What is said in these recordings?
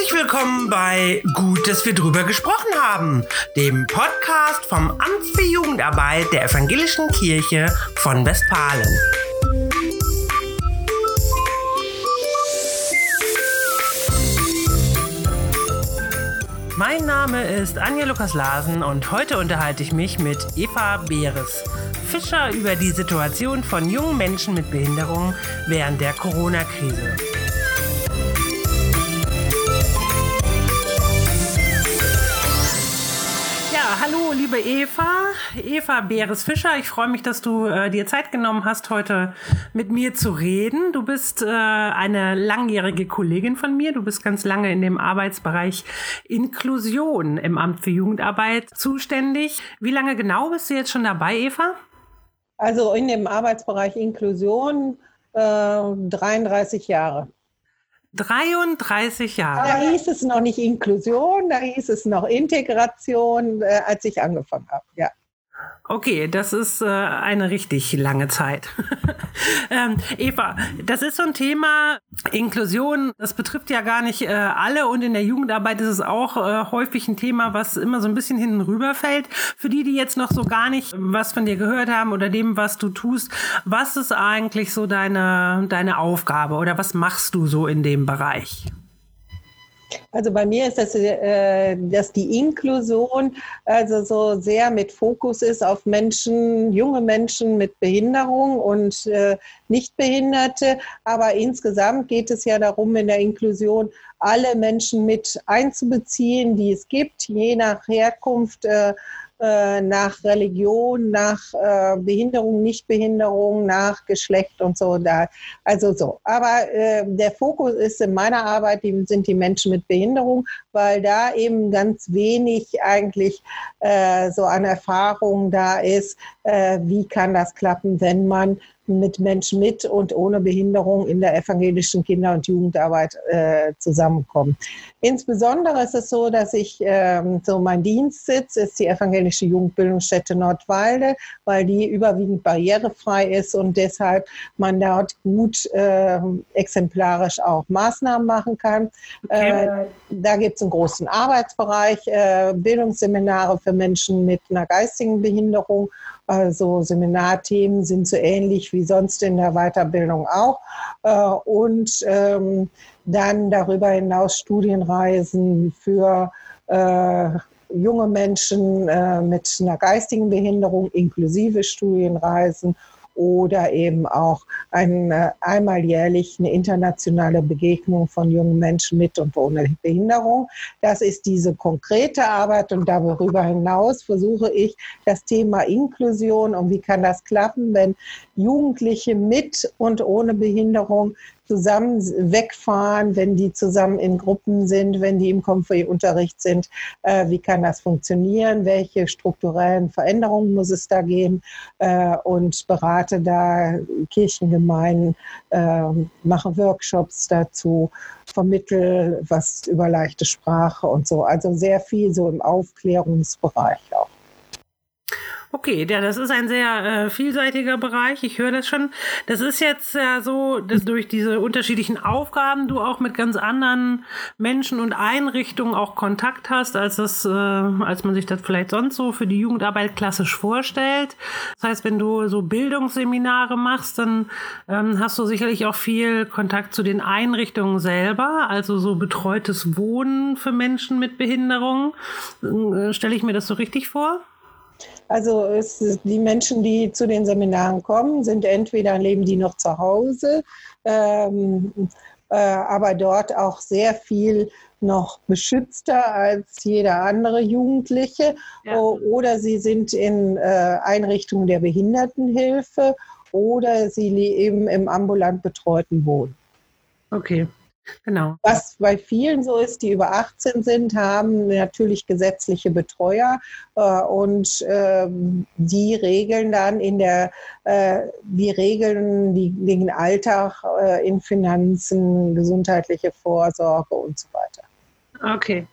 Herzlich willkommen bei Gut, dass wir drüber gesprochen haben, dem Podcast vom Amt für Jugendarbeit der Evangelischen Kirche von Westfalen. Mein Name ist Anja Lukas Larsen und heute unterhalte ich mich mit Eva Beeres, Fischer über die Situation von jungen Menschen mit Behinderung während der Corona-Krise. Hallo, liebe Eva, Eva Beeres-Fischer. Ich freue mich, dass du äh, dir Zeit genommen hast, heute mit mir zu reden. Du bist äh, eine langjährige Kollegin von mir. Du bist ganz lange in dem Arbeitsbereich Inklusion im Amt für Jugendarbeit zuständig. Wie lange genau bist du jetzt schon dabei, Eva? Also in dem Arbeitsbereich Inklusion äh, 33 Jahre. 33 Jahre. Da hieß es noch nicht Inklusion, da hieß es noch Integration, äh, als ich angefangen habe, ja. Okay, das ist äh, eine richtig lange Zeit. ähm, Eva, das ist so ein Thema, Inklusion, das betrifft ja gar nicht äh, alle und in der Jugendarbeit ist es auch äh, häufig ein Thema, was immer so ein bisschen hinten rüberfällt. Für die, die jetzt noch so gar nicht was von dir gehört haben oder dem, was du tust, was ist eigentlich so deine, deine Aufgabe oder was machst du so in dem Bereich? Also bei mir ist das, äh, dass die Inklusion also so sehr mit Fokus ist auf Menschen, junge Menschen mit Behinderung und äh, Nichtbehinderte. Aber insgesamt geht es ja darum, in der Inklusion alle Menschen mit einzubeziehen, die es gibt, je nach Herkunft, äh, äh, nach Religion, nach äh, Behinderung, Nichtbehinderung, nach Geschlecht und so. Da, also so. Aber äh, der Fokus ist in meiner Arbeit, die, sind die Menschen mit Behinderung, weil da eben ganz wenig eigentlich äh, so an Erfahrung da ist, äh, wie kann das klappen, wenn man mit Menschen mit und ohne Behinderung in der evangelischen Kinder- und Jugendarbeit äh, zusammenkommen. Insbesondere ist es so, dass ich ähm, so mein Dienstsitz ist die evangelische Jugendbildungsstätte Nordwalde, weil die überwiegend barrierefrei ist und deshalb man dort gut äh, exemplarisch auch Maßnahmen machen kann. Okay. Äh, da gibt es einen großen Arbeitsbereich, äh, Bildungsseminare für Menschen mit einer geistigen Behinderung also Seminarthemen sind so ähnlich wie sonst in der Weiterbildung auch. Äh, und ähm, dann darüber hinaus Studienreisen für äh, junge Menschen äh, mit einer geistigen Behinderung, inklusive Studienreisen oder eben auch eine, einmal jährlich eine internationale Begegnung von jungen Menschen mit und ohne Behinderung. Das ist diese konkrete Arbeit und darüber hinaus versuche ich das Thema Inklusion und wie kann das klappen, wenn Jugendliche mit und ohne Behinderung zusammen wegfahren, wenn die zusammen in Gruppen sind, wenn die im Konfi-Unterricht sind. Äh, wie kann das funktionieren? Welche strukturellen Veränderungen muss es da geben? Äh, und berate da Kirchengemeinden, äh, mache Workshops dazu, vermittel was über leichte Sprache und so. Also sehr viel so im Aufklärungsbereich auch. Okay, ja, das ist ein sehr äh, vielseitiger Bereich. Ich höre das schon. Das ist jetzt ja so, dass durch diese unterschiedlichen Aufgaben du auch mit ganz anderen Menschen und Einrichtungen auch Kontakt hast, als das, äh, als man sich das vielleicht sonst so für die Jugendarbeit klassisch vorstellt. Das heißt, wenn du so Bildungsseminare machst, dann ähm, hast du sicherlich auch viel Kontakt zu den Einrichtungen selber, also so betreutes Wohnen für Menschen mit Behinderung. Äh, Stelle ich mir das so richtig vor? Also es, die Menschen, die zu den Seminaren kommen, sind entweder leben die noch zu Hause, ähm, äh, aber dort auch sehr viel noch beschützter als jeder andere Jugendliche ja. oder sie sind in äh, Einrichtungen der Behindertenhilfe oder sie leben im ambulant betreuten Wohnen. Okay. Genau. Was bei vielen so ist, die über 18 sind, haben natürlich gesetzliche Betreuer äh, und äh, die regeln dann in der, äh, die regeln die, den Alltag äh, in Finanzen, gesundheitliche Vorsorge und so weiter. Okay.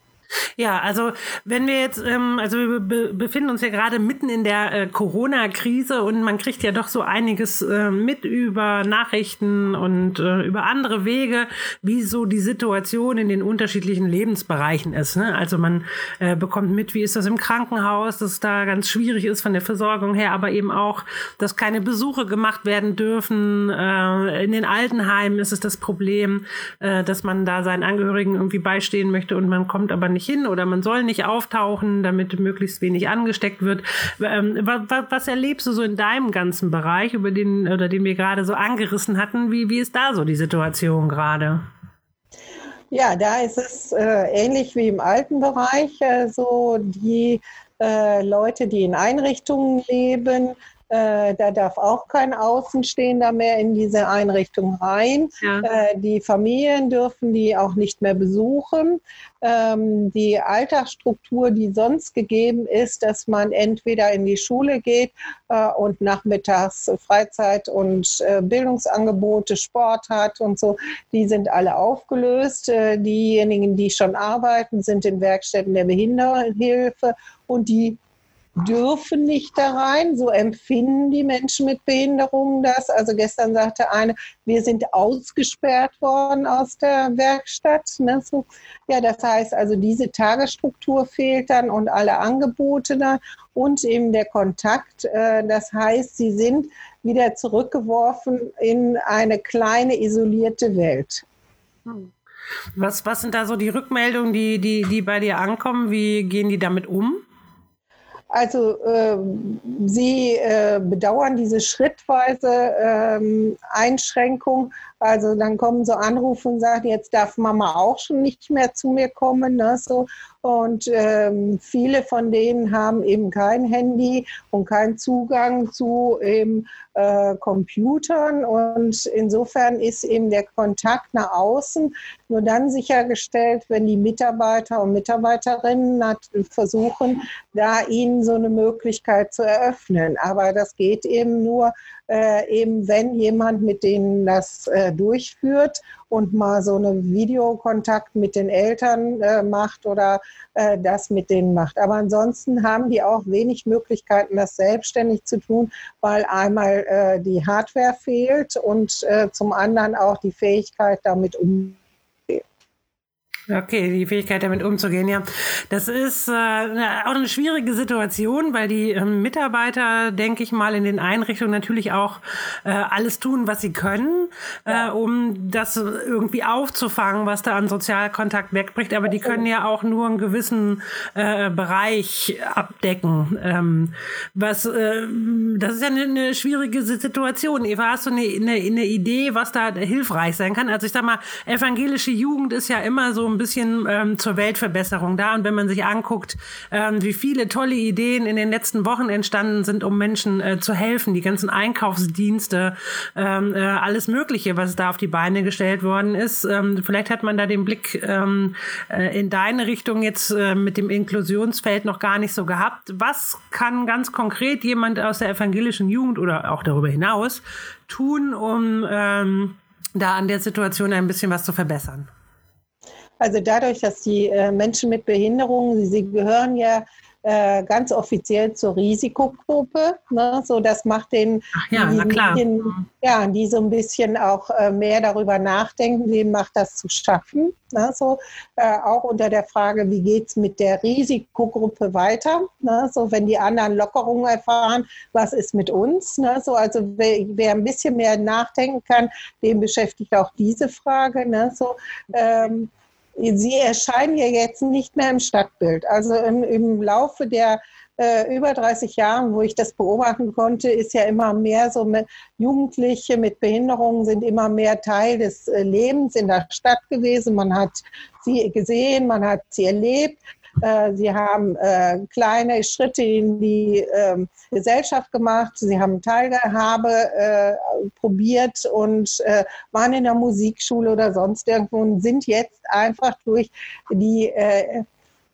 Ja, also wenn wir jetzt, ähm, also wir be befinden uns ja gerade mitten in der äh, Corona-Krise und man kriegt ja doch so einiges äh, mit über Nachrichten und äh, über andere Wege, wie so die Situation in den unterschiedlichen Lebensbereichen ist. Ne? Also man äh, bekommt mit, wie ist das im Krankenhaus, dass da ganz schwierig ist von der Versorgung her, aber eben auch, dass keine Besuche gemacht werden dürfen. Äh, in den Altenheimen ist es das Problem, äh, dass man da seinen Angehörigen irgendwie beistehen möchte und man kommt aber nicht hin oder man soll nicht auftauchen, damit möglichst wenig angesteckt wird. Ähm, was, was, erlebst du so in deinem ganzen Bereich, über den oder den wir gerade so angerissen hatten? Wie, wie ist da so die Situation gerade? Ja, da ist es äh, ähnlich wie im alten Bereich. Äh, so die äh, Leute, die in Einrichtungen leben, äh, da darf auch kein Außenstehender mehr in diese Einrichtung rein. Ja. Äh, die Familien dürfen die auch nicht mehr besuchen. Ähm, die Alltagsstruktur, die sonst gegeben ist, dass man entweder in die Schule geht äh, und nachmittags Freizeit und äh, Bildungsangebote, Sport hat und so, die sind alle aufgelöst. Äh, diejenigen, die schon arbeiten, sind in Werkstätten der Behindertenhilfe und die dürfen nicht da rein. So empfinden die Menschen mit Behinderungen das. Also gestern sagte eine, wir sind ausgesperrt worden aus der Werkstatt. Ne? So, ja, das heißt also, diese Tagesstruktur fehlt dann und alle Angebote da und eben der Kontakt. Äh, das heißt, sie sind wieder zurückgeworfen in eine kleine isolierte Welt. Hm. Was, was sind da so die Rückmeldungen, die, die, die bei dir ankommen? Wie gehen die damit um? Also äh, sie äh, bedauern diese schrittweise ähm, Einschränkung. Also dann kommen so Anrufe und sagen, jetzt darf Mama auch schon nicht mehr zu mir kommen. Ne, so. Und ähm, viele von denen haben eben kein Handy und keinen Zugang zu eben, äh, Computern. Und insofern ist eben der Kontakt nach außen nur dann sichergestellt, wenn die Mitarbeiter und Mitarbeiterinnen versuchen, da ihnen so eine Möglichkeit zu eröffnen. Aber das geht eben nur, äh, eben wenn jemand mit denen das äh, durchführt und mal so einen Videokontakt mit den Eltern äh, macht oder äh, das mit denen macht. Aber ansonsten haben die auch wenig Möglichkeiten, das selbstständig zu tun, weil einmal äh, die Hardware fehlt und äh, zum anderen auch die Fähigkeit, damit umzugehen. Okay, die Fähigkeit damit umzugehen, ja. Das ist äh, auch eine schwierige Situation, weil die ähm, Mitarbeiter, denke ich mal, in den Einrichtungen natürlich auch äh, alles tun, was sie können, äh, um das irgendwie aufzufangen, was da an Sozialkontakt wegbricht. Aber die können ja auch nur einen gewissen äh, Bereich abdecken. Ähm, was, äh, das ist ja eine, eine schwierige Situation. Eva, hast du eine, eine, eine Idee, was da hilfreich sein kann? Also ich sag mal, evangelische Jugend ist ja immer so ein bisschen ähm, zur Weltverbesserung da. Und wenn man sich anguckt, ähm, wie viele tolle Ideen in den letzten Wochen entstanden sind, um Menschen äh, zu helfen, die ganzen Einkaufsdienste, ähm, äh, alles Mögliche, was da auf die Beine gestellt worden ist. Ähm, vielleicht hat man da den Blick ähm, äh, in deine Richtung jetzt äh, mit dem Inklusionsfeld noch gar nicht so gehabt. Was kann ganz konkret jemand aus der evangelischen Jugend oder auch darüber hinaus tun, um ähm, da an der Situation ein bisschen was zu verbessern? Also dadurch, dass die äh, Menschen mit Behinderungen, sie, gehören ja äh, ganz offiziell zur Risikogruppe. Ne? So, das macht den, ja, die, den, ja, die so ein bisschen auch äh, mehr darüber nachdenken, wem macht das zu schaffen. Ne? So, äh, auch unter der Frage, wie geht es mit der Risikogruppe weiter? Ne? So, wenn die anderen Lockerungen erfahren, was ist mit uns? Ne? So, also wer, wer, ein bisschen mehr nachdenken kann, den beschäftigt auch diese Frage. Ne? So, ähm, sie erscheinen ja jetzt nicht mehr im Stadtbild. Also im, im Laufe der äh, über 30 Jahren, wo ich das beobachten konnte, ist ja immer mehr so mit Jugendliche mit Behinderungen sind immer mehr Teil des äh, Lebens in der Stadt gewesen. Man hat sie gesehen, man hat sie erlebt. Äh, sie haben äh, kleine Schritte in die ähm, Gesellschaft gemacht. Sie haben Teilhabe äh, probiert und waren in der Musikschule oder sonst irgendwo und sind jetzt einfach durch die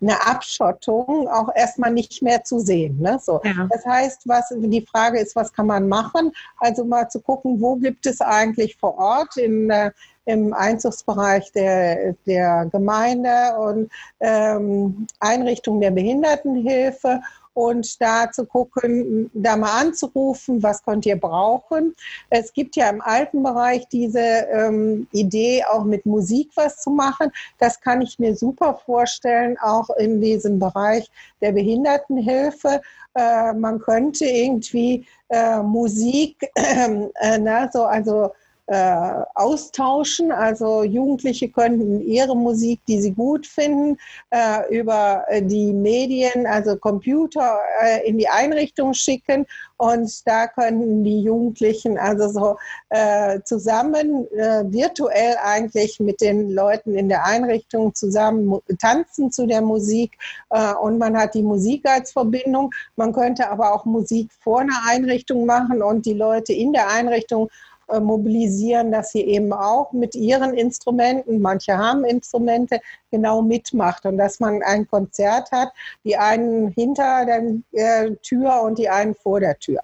eine Abschottung auch erstmal nicht mehr zu sehen. Ne? So. Ja. Das heißt, was die Frage ist, was kann man machen? Also mal zu gucken, wo gibt es eigentlich vor Ort in äh, im Einzugsbereich der, der Gemeinde und ähm, Einrichtungen der Behindertenhilfe und da zu gucken, da mal anzurufen, was könnt ihr brauchen. Es gibt ja im alten Bereich diese ähm, Idee, auch mit Musik was zu machen. Das kann ich mir super vorstellen, auch in diesem Bereich der Behindertenhilfe. Äh, man könnte irgendwie äh, Musik, äh, na, so, also äh, austauschen. Also Jugendliche könnten ihre Musik, die sie gut finden, äh, über die Medien, also Computer, äh, in die Einrichtung schicken und da könnten die Jugendlichen also so äh, zusammen äh, virtuell eigentlich mit den Leuten in der Einrichtung zusammen tanzen zu der Musik äh, und man hat die Musik als Verbindung. Man könnte aber auch Musik vor einer Einrichtung machen und die Leute in der Einrichtung äh, mobilisieren, dass sie eben auch mit ihren Instrumenten, manche haben Instrumente, genau mitmacht und dass man ein Konzert hat, die einen hinter der äh, Tür und die einen vor der Tür.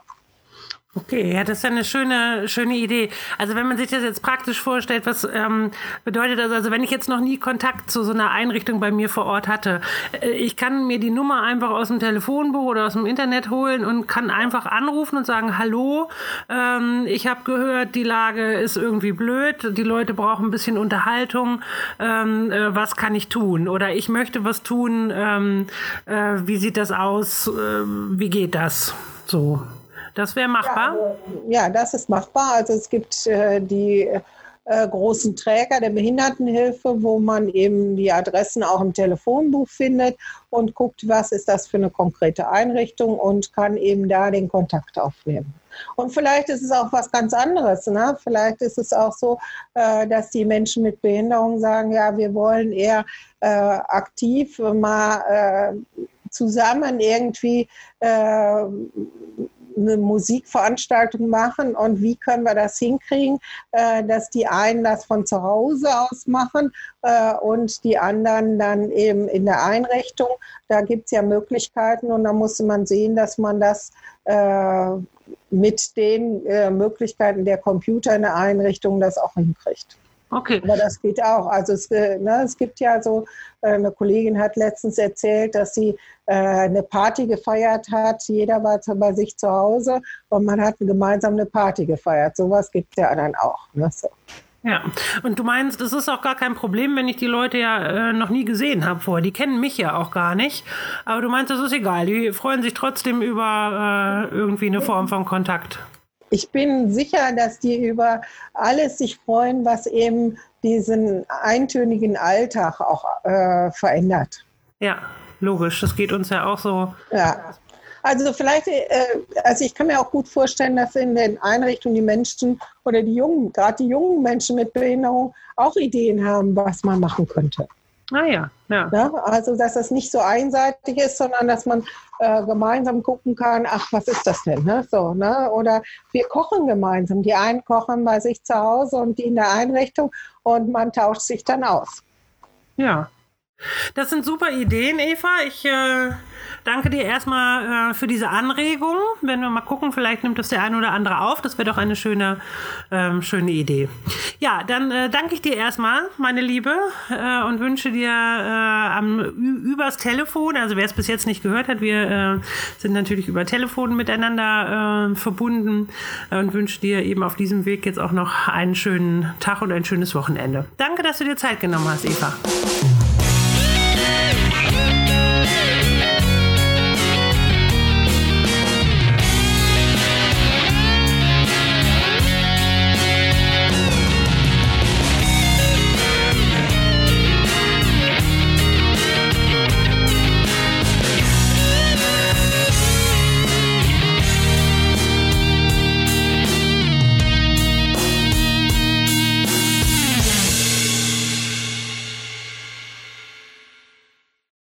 Okay, ja, das ist ja eine schöne, schöne Idee. Also wenn man sich das jetzt praktisch vorstellt, was ähm, bedeutet das? Also wenn ich jetzt noch nie Kontakt zu so einer Einrichtung bei mir vor Ort hatte, äh, ich kann mir die Nummer einfach aus dem Telefonbuch oder aus dem Internet holen und kann einfach anrufen und sagen, hallo, ähm, ich habe gehört, die Lage ist irgendwie blöd, die Leute brauchen ein bisschen Unterhaltung, ähm, äh, was kann ich tun? Oder ich möchte was tun, ähm, äh, wie sieht das aus, äh, wie geht das? So. Das wäre machbar? Ja, also, ja, das ist machbar. Also es gibt äh, die äh, großen Träger der Behindertenhilfe, wo man eben die Adressen auch im Telefonbuch findet und guckt, was ist das für eine konkrete Einrichtung und kann eben da den Kontakt aufnehmen. Und vielleicht ist es auch was ganz anderes. Ne? Vielleicht ist es auch so, äh, dass die Menschen mit Behinderung sagen, ja, wir wollen eher äh, aktiv mal äh, zusammen irgendwie äh, eine Musikveranstaltung machen und wie können wir das hinkriegen, äh, dass die einen das von zu Hause aus machen äh, und die anderen dann eben in der Einrichtung. Da gibt es ja Möglichkeiten und da muss man sehen, dass man das äh, mit den äh, Möglichkeiten der Computer in der Einrichtung das auch hinkriegt. Okay. Aber das geht auch. Also es, äh, ne, es gibt ja so, äh, eine Kollegin hat letztens erzählt, dass sie äh, eine Party gefeiert hat. Jeder war bei sich zu Hause und man hat gemeinsam eine Party gefeiert. Sowas gibt es ja dann auch. Ne, so. Ja, und du meinst, es ist auch gar kein Problem, wenn ich die Leute ja äh, noch nie gesehen habe vorher. Die kennen mich ja auch gar nicht. Aber du meinst, das ist egal. Die freuen sich trotzdem über äh, irgendwie eine Form von Kontakt ich bin sicher, dass die über alles sich freuen, was eben diesen eintönigen Alltag auch äh, verändert. Ja, logisch. Das geht uns ja auch so. Ja. Also vielleicht, äh, also ich kann mir auch gut vorstellen, dass in den Einrichtungen die Menschen oder die jungen, gerade die jungen Menschen mit Behinderung auch Ideen haben, was man machen könnte. Ah ja, ja. ja. Also dass das nicht so einseitig ist, sondern dass man äh, gemeinsam gucken kann, ach, was ist das denn? Ne? So, ne? Oder wir kochen gemeinsam. Die einen kochen bei sich zu Hause und die in der Einrichtung und man tauscht sich dann aus. Ja. Das sind super Ideen, Eva. Ich äh, danke dir erstmal äh, für diese Anregung. Wenn wir mal gucken, vielleicht nimmt das der eine oder andere auf. Das wäre doch eine schöne, ähm, schöne Idee. Ja, dann äh, danke ich dir erstmal, meine Liebe, äh, und wünsche dir äh, am, übers Telefon, also wer es bis jetzt nicht gehört hat, wir äh, sind natürlich über Telefon miteinander verbunden und wünsche dir eben auf diesem Weg jetzt auch noch einen schönen Tag und ein schönes Wochenende. Danke, dass du dir Zeit genommen hast, Eva.